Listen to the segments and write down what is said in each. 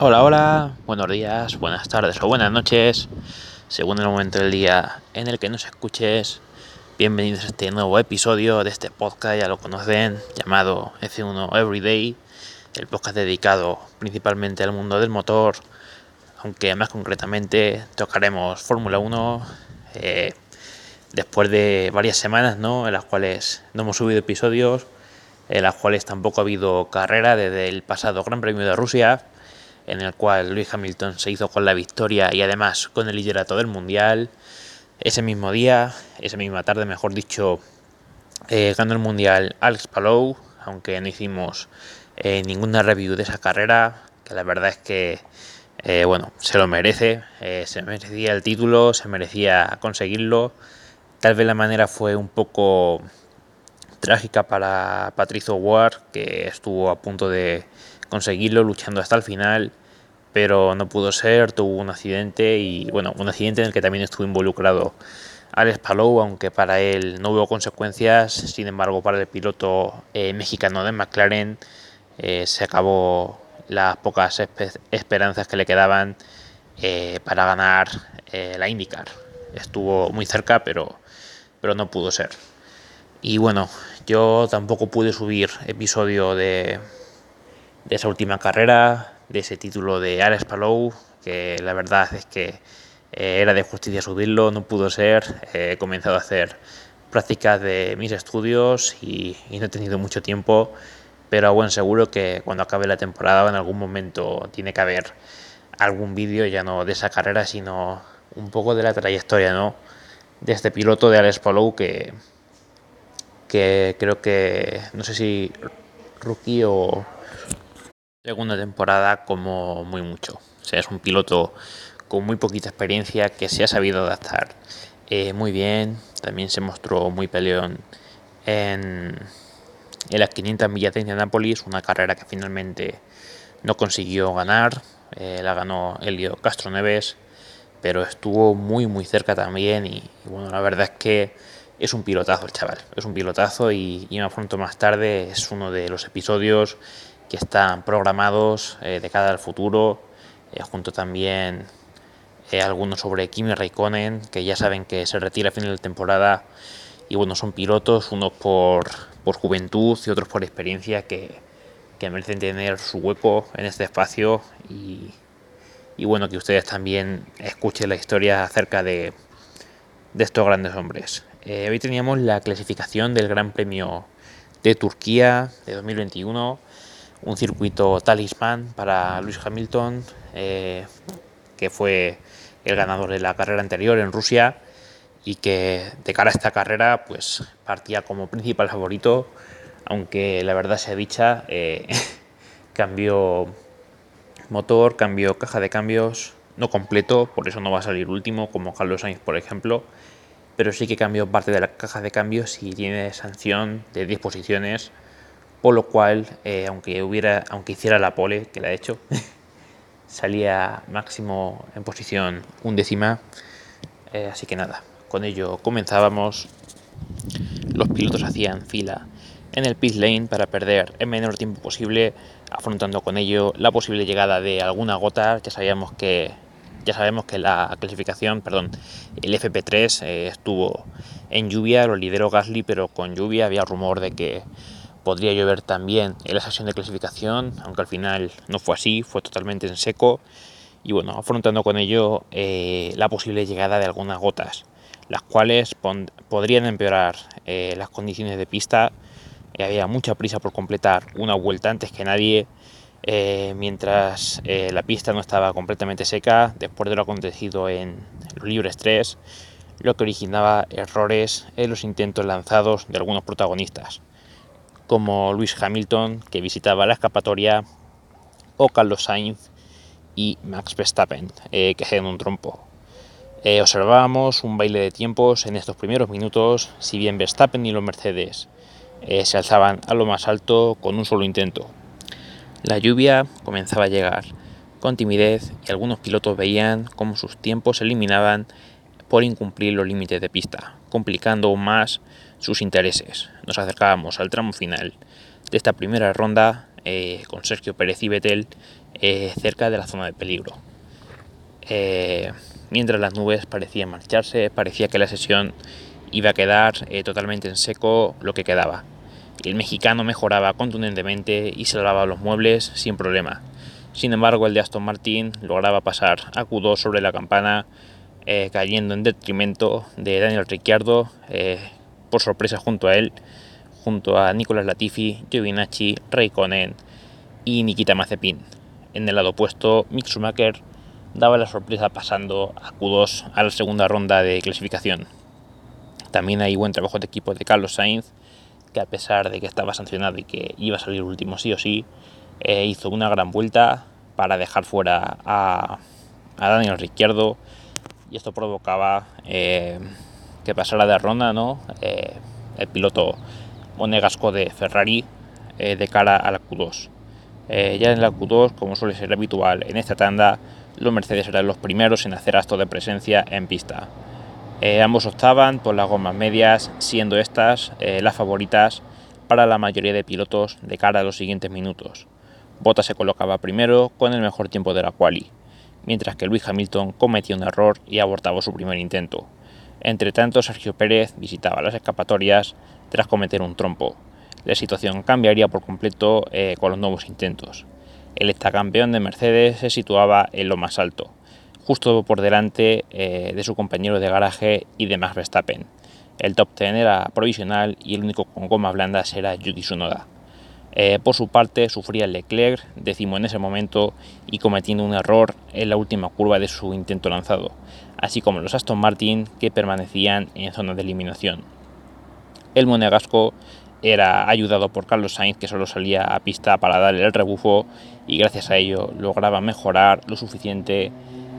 Hola, hola, buenos días, buenas tardes o buenas noches, según el momento del día en el que nos escuches. Bienvenidos a este nuevo episodio de este podcast, ya lo conocen, llamado F1 Everyday, el podcast dedicado principalmente al mundo del motor, aunque más concretamente tocaremos Fórmula 1 eh, después de varias semanas ¿no? en las cuales no hemos subido episodios, en las cuales tampoco ha habido carrera desde el pasado Gran Premio de Rusia en el cual Luis Hamilton se hizo con la victoria y además con el liderato del Mundial. Ese mismo día, esa misma tarde, mejor dicho, eh, ganó el Mundial Alex Palou, aunque no hicimos eh, ninguna review de esa carrera, que la verdad es que, eh, bueno, se lo merece, se merecía el título, se merecía conseguirlo. Tal vez la manera fue un poco trágica para Patricio Ward, que estuvo a punto de conseguirlo luchando hasta el final, pero no pudo ser, tuvo un accidente y bueno, un accidente en el que también estuvo involucrado Alex Palou, aunque para él no hubo consecuencias, sin embargo para el piloto eh, mexicano de McLaren eh, se acabó las pocas esperanzas que le quedaban eh, para ganar la IndyCar. Estuvo muy cerca, pero, pero no pudo ser. Y bueno, yo tampoco pude subir episodio de, de esa última carrera, de ese título de Alex Palou, que la verdad es que eh, era de justicia subirlo, no pudo ser. he comenzado a hacer prácticas de mis estudios y, no he tenido mucho tiempo, pero a buen seguro que cuando acabe la temporada en algún momento tiene que haber algún vídeo ya no de esa carrera, sino un poco de la trayectoria, ¿no? De este piloto de Alex Palou que, que creo que, no sé si rookie o segunda temporada como muy mucho. O sea, es un piloto con muy poquita experiencia que se ha sabido adaptar eh, muy bien. También se mostró muy peleón en, las 500 millas de Indianapolis, una carrera que finalmente no consiguió ganar. Eh, la ganó Elio Castro Neves, pero estuvo muy muy cerca también y, bueno, la verdad es que es un pilotazo el chaval, es un pilotazo y, y me afronto más tarde, es uno de los episodios que están programados eh, de cara al futuro, eh, junto también eh, algunos sobre Kimi Raikkonen, que ya saben que se retira a final de temporada, y bueno, son pilotos, unos por, por juventud y otros por experiencia, que, que, merecen tener su hueco en este espacio, y, y bueno, que ustedes también escuchen la historia acerca de, de estos grandes hombres. hoy teníamos la clasificación del Gran Premio de Turquía de 2021 un circuito talismán para Luis Hamilton, eh, que fue el ganador de la carrera anterior en Rusia y que de cara a esta carrera pues partía como principal favorito, aunque la verdad sea dicha, eh, cambió motor, cambió caja de cambios, no completo, por eso no va a salir último, como Carlos Sainz, por ejemplo, pero sí que cambió parte de la caja de cambios y tiene sanción de 10 posiciones por lo cual, eh, aunque, hubiera, aunque hiciera la pole, que la he hecho, salía máximo en posición undécima. Eh, así que nada, con ello comenzábamos. Los pilotos hacían fila en el pit lane para perder el menor tiempo posible, afrontando con ello la posible llegada de alguna gota. Ya sabíamos que ya sabemos que la clasificación, perdón, el FP3 eh, estuvo en lluvia, lo lideró Gasly, pero con lluvia había rumor de que podría llover también en la sesión de clasificación, aunque al final no fue así, fue totalmente en seco. Y bueno, afrontando con ello eh, la posible llegada de algunas gotas, las cuales podrían empeorar eh, las condiciones de pista. Eh, había mucha prisa por completar una vuelta antes que nadie, mientras la pista no estaba completamente seca, después de lo acontecido en los libres 3, lo que originaba errores en los intentos lanzados de algunos protagonistas como Luis Hamilton, que visitaba la escapatoria, o Carlos Sainz y Max Verstappen, eh, que hacían un trompo. Eh, observábamos un baile de tiempos en estos primeros minutos, si bien Verstappen y los Mercedes eh, se alzaban a lo más alto con un solo intento. La lluvia comenzaba a llegar con timidez y algunos pilotos veían cómo sus tiempos se eliminaban por incumplir los límites de pista, complicando aún más sus intereses. Nos acercábamos al tramo final de esta primera ronda eh, con Sergio Pérez y Betel eh, cerca de la zona de peligro. Eh, mientras las nubes parecían marcharse, parecía que la sesión iba a quedar totalmente en seco lo que quedaba. El mexicano mejoraba contundentemente y salvaba los muebles sin problema. Sin embargo, el de Aston Martin lograba pasar a Q2 sobre la campana, cayendo en detrimento de Daniel Ricciardo, por sorpresa junto a él, junto a Nicolas Latifi, Giovinacci, Raikkonen y Nikita Mazepin. En el lado opuesto, Mick Schumacher daba la sorpresa pasando a Q2 a la segunda ronda de clasificación. También hay buen trabajo de equipo de Carlos Sainz, que a pesar de que estaba sancionado y que iba a salir último sí o sí, eh, hizo una gran vuelta para dejar fuera a, Daniel Ricciardo y esto provocaba eh, que pasara de ronda ¿no? Eh, el piloto monegasco de Ferrari de cara a la Q2. Eh, ya en la Q2, como suele ser habitual en esta tanda, los Mercedes eran los primeros en hacer acto de presencia en pista. Eh, ambos optaban por las gomas medias, siendo estas eh, las favoritas para la mayoría de pilotos de cara a los siguientes minutos. Bottas se colocaba primero con el mejor tiempo de la quali, mientras que Luis Hamilton cometía un error y abortaba su primer intento. Entre tanto, Sergio Pérez visitaba las escapatorias tras cometer un trompo, la situación cambiaría por completo eh, con los nuevos intentos. El campeón de Mercedes se situaba en lo más alto, justo por delante eh, de su compañero de garaje y de Max Verstappen. El top 10 era provisional y el único con goma blandas era Yuki Tsunoda. Eh, por su parte, sufría Leclerc, décimo en ese momento, y cometiendo un error en la última curva de su intento lanzado, así como los Aston Martin que permanecían en zona de eliminación. El monegasco era ayudado por Carlos Sainz, que solo salía a pista para darle el rebufo y gracias a ello lograba mejorar lo suficiente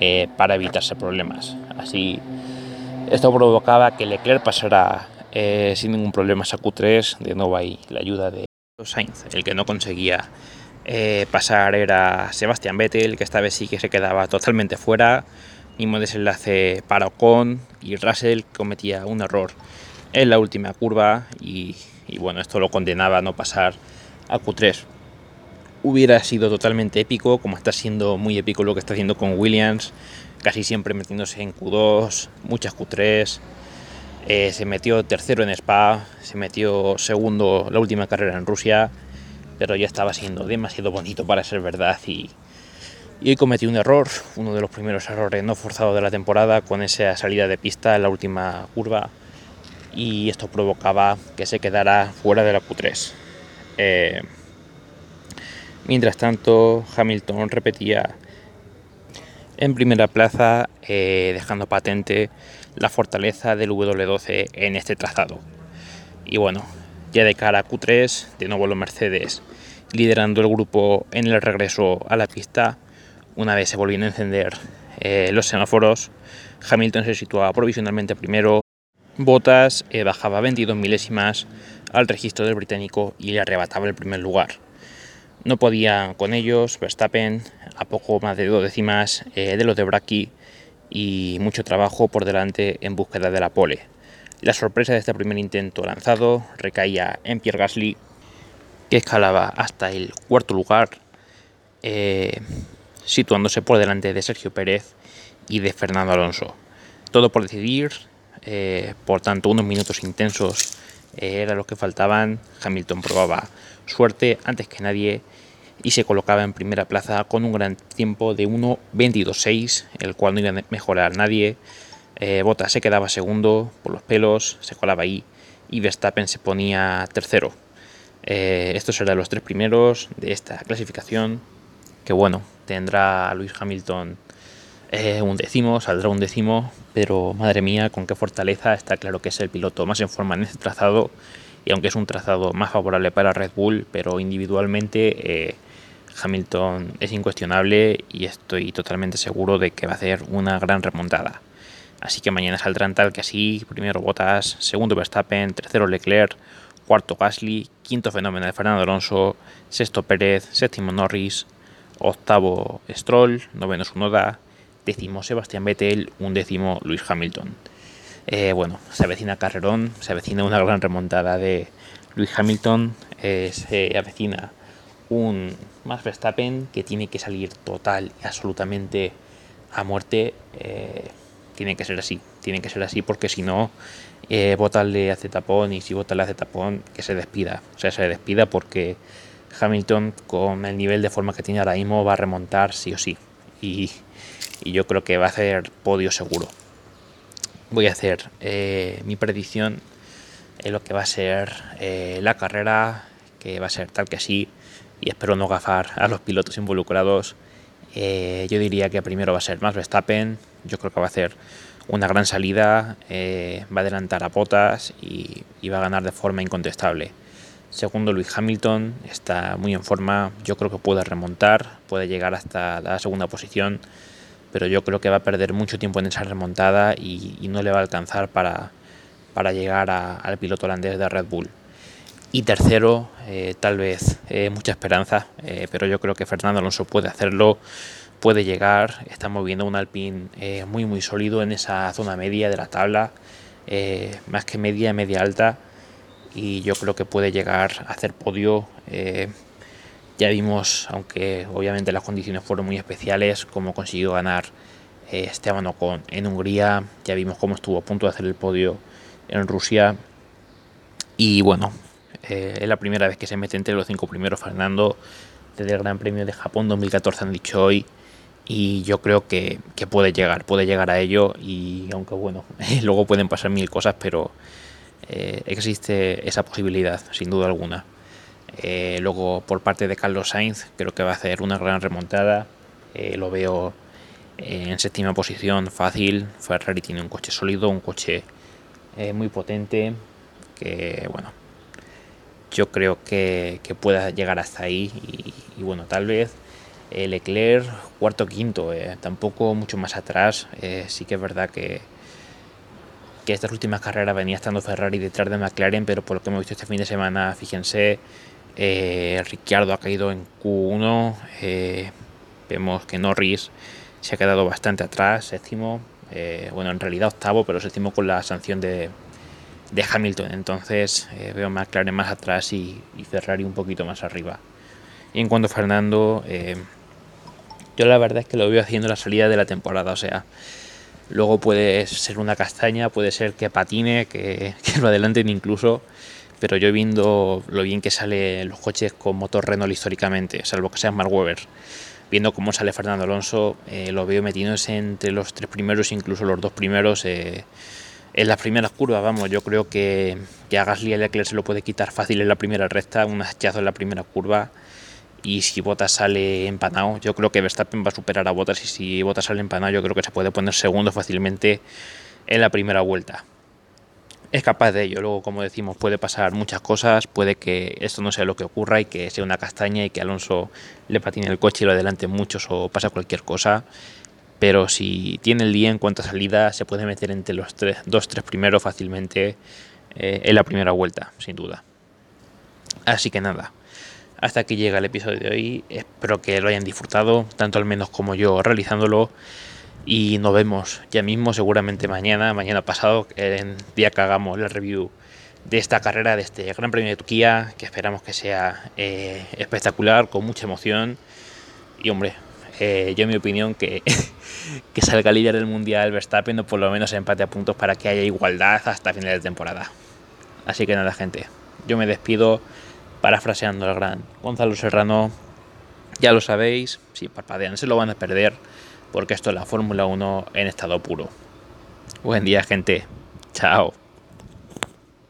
eh, para evitarse problemas. Así, esto provocaba que Leclerc pasara eh, sin ningún problema a Q3, de nuevo la ayuda de Sainz, el que no conseguía eh, pasar era Sebastián Vettel, que esta vez sí que se quedaba totalmente fuera, mismo desenlace para Ocon y Russell cometía un error en la última curva y y bueno, esto lo condenaba a no pasar a Q3. Hubiera sido totalmente épico, como está siendo muy épico lo que está haciendo con Williams, casi siempre metiéndose en Q2, muchas Q3. Eh, se metió tercero en Spa, se metió segundo la última carrera en Rusia, pero ya estaba siendo demasiado bonito para ser verdad y, y hoy cometió un error, uno de los primeros errores no forzados de la temporada con esa salida de pista en la última curva y esto provocaba que se quedara fuera de la Q3. Eh, mientras tanto, Hamilton repetía en primera plaza, eh, dejando patente la fortaleza del W12 en este trazado. Y bueno, ya de cara a Q3, de nuevo los Mercedes liderando el grupo en el regreso a la pista. Una vez se volvían a encender eh, los semáforos, Hamilton se situaba provisionalmente primero Botas eh, bajaba 22 milésimas al registro del británico y le arrebataba el primer lugar. No podía con ellos Verstappen a poco más de dos décimas eh, de los de Braki y mucho trabajo por delante en búsqueda de la pole. La sorpresa de este primer intento lanzado recaía en Pierre Gasly, que escalaba hasta el cuarto lugar, eh, situándose por delante de Sergio Pérez y de Fernando Alonso. Todo por decidir eh, por tanto, unos minutos intensos eh, era lo que faltaban. Hamilton probaba suerte antes que nadie y se colocaba en primera plaza con un gran tiempo de 1.22.6, el cual no iba a mejorar nadie. Eh, Bottas se quedaba segundo por los pelos, se colaba ahí y Verstappen se ponía tercero. estos eran los tres primeros de esta clasificación, que bueno, tendrá Luis Hamilton eh, un décimo, saldrá un décimo, pero madre mía, con qué fortaleza, está claro que es el piloto más en forma en este trazado, y aunque es un trazado más favorable para Red Bull, pero individualmente eh, Hamilton es incuestionable y estoy totalmente seguro de que va a hacer una gran remontada. Así que mañana saldrán tal que así, primero Bottas, segundo Verstappen, tercero Leclerc, cuarto Gasly, quinto fenómeno de Fernando Alonso, sexto Pérez, séptimo Norris, octavo Stroll, noveno Sunoda, décimo Sebastián Vettel, un décimo Luis Hamilton. Eh, bueno, se avecina carrerón, se avecina una gran remontada de Luis Hamilton, eh, se avecina un Max Verstappen que tiene que salir total y absolutamente a muerte. Eh, tiene que ser así, tiene que ser así porque si no, eh, le hace tapón y si Bottas le hace tapón, que se despida. O sea, se despida porque Hamilton con el nivel de forma que tiene ahora mismo va a remontar sí o sí. Y, yo creo que va a hacer podio seguro. Voy a hacer eh, mi predicción en lo que va a ser eh, la carrera, que va a ser tal que sí, y espero no gafar a los pilotos involucrados. Eh, yo diría que primero va a ser Max Verstappen, yo creo que va a hacer una gran salida, va a adelantar a Botas y, y va a ganar de forma incontestable. Segundo, Luis Hamilton está muy en forma. Yo creo que puede remontar, puede llegar hasta la segunda posición, pero yo creo que va a perder mucho tiempo en esa remontada y, no le va a alcanzar para, para llegar al piloto holandés de Red Bull. Y tercero, eh, tal vez eh, mucha esperanza, eh, pero yo creo que Fernando Alonso puede hacerlo, puede llegar. Estamos viendo un Alpine muy muy sólido en esa zona media de la tabla, más que media, media alta y yo creo que puede llegar a hacer podio. Ya vimos, aunque obviamente las condiciones fueron muy especiales, cómo consiguió ganar Esteban Ocon en Hungría, ya vimos cómo estuvo a punto de hacer el podio en Rusia. Y bueno, eh, es la primera vez que se mete entre los cinco primeros Fernando desde el Gran Premio de Japón 2014 han dicho hoy y yo creo que, que, puede llegar, puede llegar a ello y aunque bueno, luego pueden pasar mil cosas, pero eh, existe esa posibilidad, sin duda alguna. Eh, luego, por parte de Carlos Sainz, creo que va a hacer una gran remontada. Lo veo en séptima posición, fácil. Ferrari tiene un coche sólido, un coche muy potente. Que, bueno, yo creo que, pueda llegar hasta ahí. Y, bueno, tal vez Leclerc, cuarto, quinto, tampoco mucho más atrás. sí que es verdad que que estas últimas carreras venía estando Ferrari detrás de McLaren, pero por lo que hemos visto este fin de semana, fíjense, eh, Ricciardo ha caído en Q1, eh, vemos que Norris se ha quedado bastante atrás, séptimo, eh, bueno, en realidad octavo, pero séptimo con la sanción de, Hamilton, entonces eh, veo McLaren más atrás y, y, Ferrari un poquito más arriba. Y en cuanto a Fernando, yo la verdad es que lo veo haciendo la salida de la temporada, o sea, Luego puede ser una castaña, puede ser que patine, que, lo adelanten incluso. Pero yo viendo lo bien que sale los coches con motor Renault históricamente, salvo que sea Mark Webber, viendo cómo sale Fernando Alonso, eh, lo veo metiéndose entre los tres primeros, incluso los dos primeros. En las primeras curvas, vamos, yo creo que, que a Gasly a Leclerc se lo puede quitar fácil en la primera recta, un hachazo en la primera curva y si Bottas sale empanado, yo creo que Verstappen va a superar a Bottas y si Bottas sale empanado, yo creo que se puede poner segundo fácilmente en la primera vuelta. Es capaz de ello, luego como decimos puede pasar muchas cosas, puede que esto no sea lo que ocurra y que sea una castaña y que Alonso le patine el coche y lo adelante muchos o pasa cualquier cosa, pero si tiene el día en cuanto a salida se puede meter entre los tres, dos, tres primeros fácilmente eh, en la primera vuelta, sin duda. Así que nada, hasta aquí llega el episodio de hoy. Espero que lo hayan disfrutado, tanto al menos como yo realizándolo. Y nos vemos ya mismo, seguramente mañana, mañana pasado, el día que hagamos la review de esta carrera, de este Gran Premio de Turquía, que esperamos que sea eh, espectacular, con mucha emoción. Y hombre, eh, yo en mi opinión que, que salga líder del Mundial Verstappen o por lo menos empate a puntos para que haya igualdad hasta final de temporada. Así que nada, gente, yo me despido parafraseando al gran Gonzalo Serrano, ya lo sabéis, si parpadean se lo van a perder, porque esto es la Fórmula 1 en estado puro. Buen día, gente. Chao.